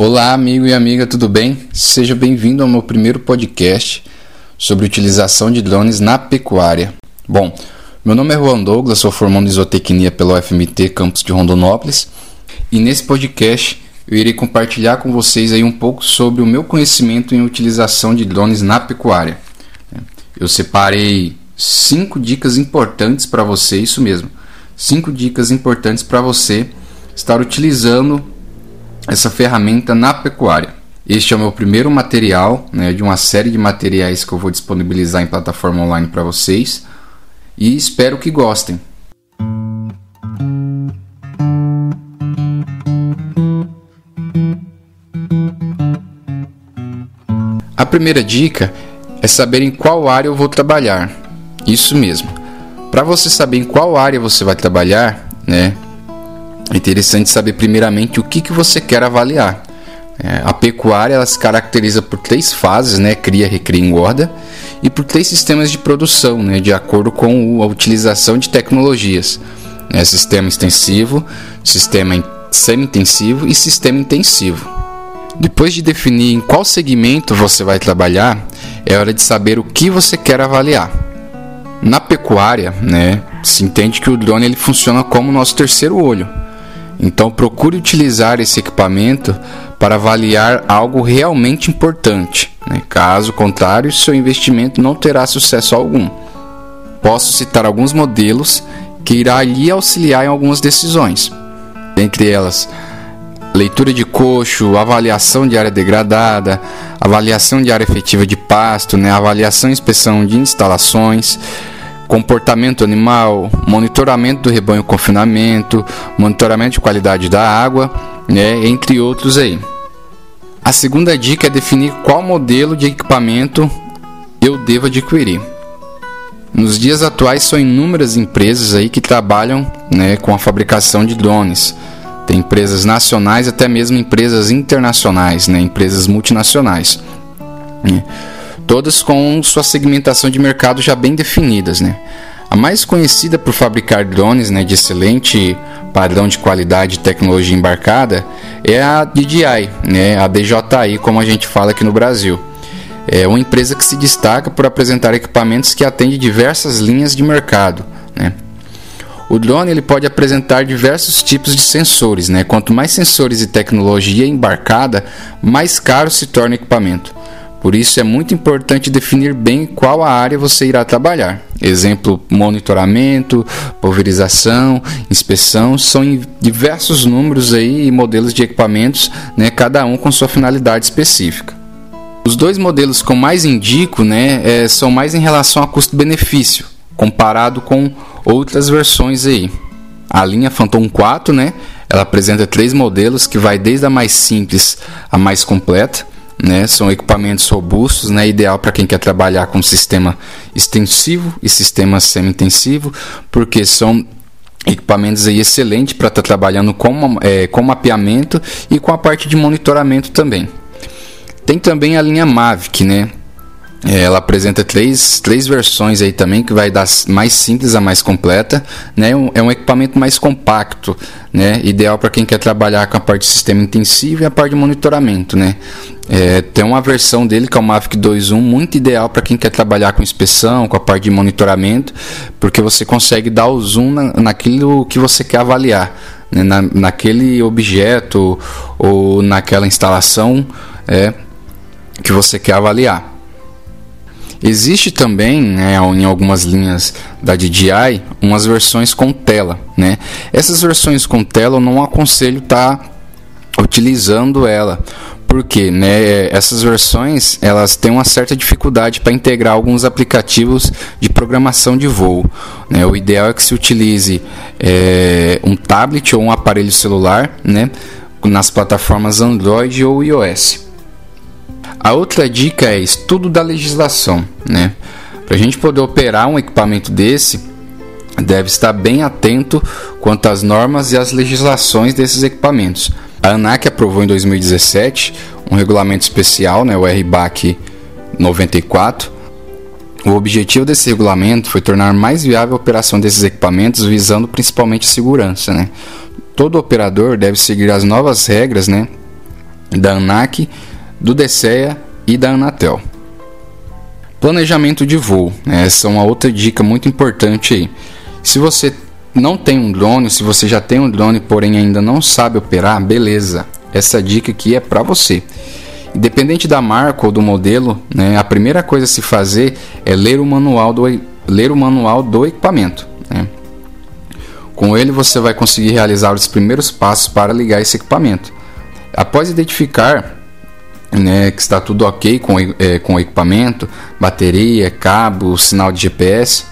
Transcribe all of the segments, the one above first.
Olá, amigo e amiga, tudo bem? Seja bem-vindo ao meu primeiro podcast sobre utilização de drones na pecuária. Bom, meu nome é Juan Douglas, sou formando em zootecnia pelo FMT Campus de Rondonópolis e nesse podcast eu irei compartilhar com vocês aí um pouco sobre o meu conhecimento em utilização de drones na pecuária. Eu separei cinco dicas importantes para você, isso mesmo, cinco dicas importantes para você estar utilizando essa ferramenta na pecuária. Este é o meu primeiro material né, de uma série de materiais que eu vou disponibilizar em plataforma online para vocês e espero que gostem. A primeira dica é saber em qual área eu vou trabalhar. Isso mesmo. Para você saber em qual área você vai trabalhar, né, é interessante saber primeiramente o que, que você quer avaliar. É, a pecuária ela se caracteriza por três fases, né, cria, recria e engorda, e por três sistemas de produção, né, de acordo com a utilização de tecnologias. É, sistema extensivo, sistema semi-intensivo e sistema intensivo. Depois de definir em qual segmento você vai trabalhar, é hora de saber o que você quer avaliar. Na pecuária, né, se entende que o drone ele funciona como nosso terceiro olho. Então procure utilizar esse equipamento para avaliar algo realmente importante. Né? Caso contrário, seu investimento não terá sucesso algum. Posso citar alguns modelos que irá lhe auxiliar em algumas decisões. Entre elas, leitura de coxo, avaliação de área degradada, avaliação de área efetiva de pasto, né? avaliação e inspeção de instalações comportamento animal, monitoramento do rebanho confinamento, monitoramento de qualidade da água, né, entre outros aí. A segunda dica é definir qual modelo de equipamento eu devo adquirir. Nos dias atuais são inúmeras empresas aí que trabalham né, com a fabricação de drones. Tem empresas nacionais até mesmo empresas internacionais, né, empresas multinacionais. Todas com sua segmentação de mercado já bem definidas. Né? A mais conhecida por fabricar drones né, de excelente padrão de qualidade e tecnologia embarcada é a DJI, né, a DJI, como a gente fala aqui no Brasil. É uma empresa que se destaca por apresentar equipamentos que atendem diversas linhas de mercado. Né? O drone ele pode apresentar diversos tipos de sensores. Né? Quanto mais sensores e tecnologia embarcada, mais caro se torna o equipamento. Por isso é muito importante definir bem qual a área você irá trabalhar. Exemplo: monitoramento, pulverização, inspeção, são diversos números aí e modelos de equipamentos, né, cada um com sua finalidade específica. Os dois modelos que eu mais indico né, é, são mais em relação a custo-benefício, comparado com outras versões aí. A linha Phantom 4, né, ela apresenta três modelos que vai desde a mais simples à mais completa né? São equipamentos robustos, né? Ideal para quem quer trabalhar com sistema extensivo e sistema semi-intensivo, porque são equipamentos aí excelentes para estar tá trabalhando com, é, com mapeamento e com a parte de monitoramento também. Tem também a linha Mavic, né? É, ela apresenta três, três versões aí também, que vai dar mais simples a mais completa. Né? É um equipamento mais compacto, né? ideal para quem quer trabalhar com a parte de sistema intensivo e a parte de monitoramento. Né? É, tem uma versão dele que é o Mavic 2.1, muito ideal para quem quer trabalhar com inspeção, com a parte de monitoramento, porque você consegue dar o zoom na, naquilo que você quer avaliar, né? na, naquele objeto ou naquela instalação é, que você quer avaliar. Existe também, né, em algumas linhas da DJI, umas versões com tela. Né? Essas versões com tela eu não aconselho estar tá utilizando ela, porque né, essas versões elas têm uma certa dificuldade para integrar alguns aplicativos de programação de voo. Né? O ideal é que se utilize é, um tablet ou um aparelho celular né, nas plataformas Android ou iOS. A outra dica é estudo da legislação, né? Para a gente poder operar um equipamento desse, deve estar bem atento quanto às normas e às legislações desses equipamentos. A ANAC aprovou em 2017 um regulamento especial, né, o RBAC 94. O objetivo desse regulamento foi tornar mais viável a operação desses equipamentos, visando principalmente a segurança. Né? Todo operador deve seguir as novas regras né, da ANAC, do DCEA e da Anatel. Planejamento de voo, né? essa é uma outra dica muito importante aí. Se você não tem um drone, se você já tem um drone, porém ainda não sabe operar, beleza. Essa dica aqui é para você. Independente da marca ou do modelo, né, a primeira coisa a se fazer é ler o manual do, ler o manual do equipamento. Né? Com ele você vai conseguir realizar os primeiros passos para ligar esse equipamento. Após identificar né, que está tudo ok com, é, com o equipamento, bateria, cabo, sinal de GPS,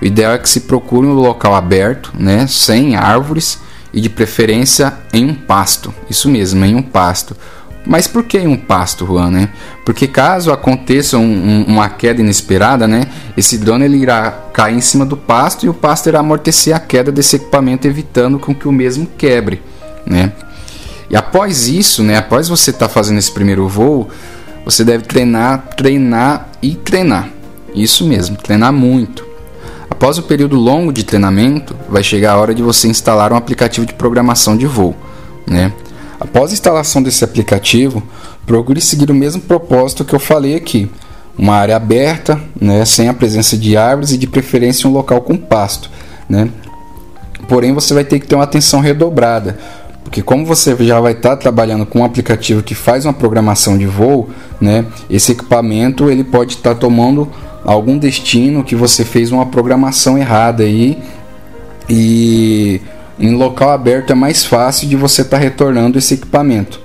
o ideal é que se procure um local aberto, né, sem árvores e de preferência em um pasto. Isso mesmo, em um pasto. Mas por que em um pasto, Juan? Né? Porque caso aconteça um, um, uma queda inesperada, né, esse drone ele irá cair em cima do pasto e o pasto irá amortecer a queda desse equipamento, evitando com que o mesmo quebre. Né? E após isso, né, após você estar tá fazendo esse primeiro voo, você deve treinar, treinar e treinar. Isso mesmo, treinar muito. Após o período longo de treinamento, vai chegar a hora de você instalar um aplicativo de programação de voo. Né? Após a instalação desse aplicativo, procure seguir o mesmo propósito que eu falei aqui. Uma área aberta, né, sem a presença de árvores e de preferência um local com pasto. Né? Porém, você vai ter que ter uma atenção redobrada, porque como você já vai estar trabalhando com um aplicativo que faz uma programação de voo, né, esse equipamento ele pode estar tomando algum destino que você fez uma programação errada aí e em local aberto é mais fácil de você estar tá retornando esse equipamento,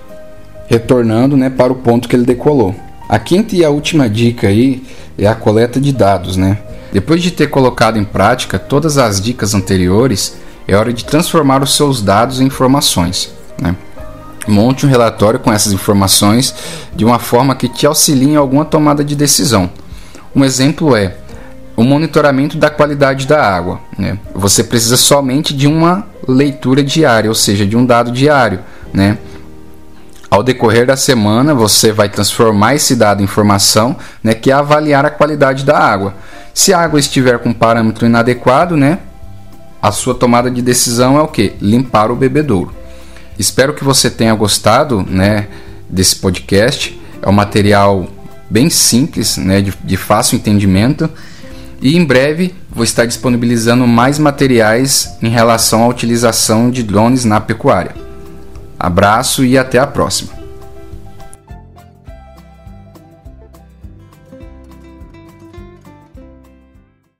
retornando né, para o ponto que ele decolou. A quinta e a última dica aí é a coleta de dados, né? Depois de ter colocado em prática todas as dicas anteriores, é hora de transformar os seus dados em informações. Né? Monte um relatório com essas informações de uma forma que te auxilie em alguma tomada de decisão. Um exemplo é o monitoramento da qualidade da água. Né? Você precisa somente de uma leitura diária, ou seja, de um dado diário. Né? Ao decorrer da semana, você vai transformar esse dado em informação, né, que é avaliar a qualidade da água. Se a água estiver com parâmetro inadequado, né, a sua tomada de decisão é o que? Limpar o bebedouro. Espero que você tenha gostado, né, desse podcast. É um material bem simples, né, de, de fácil entendimento. E em breve vou estar disponibilizando mais materiais em relação à utilização de drones na pecuária. Abraço e até a próxima.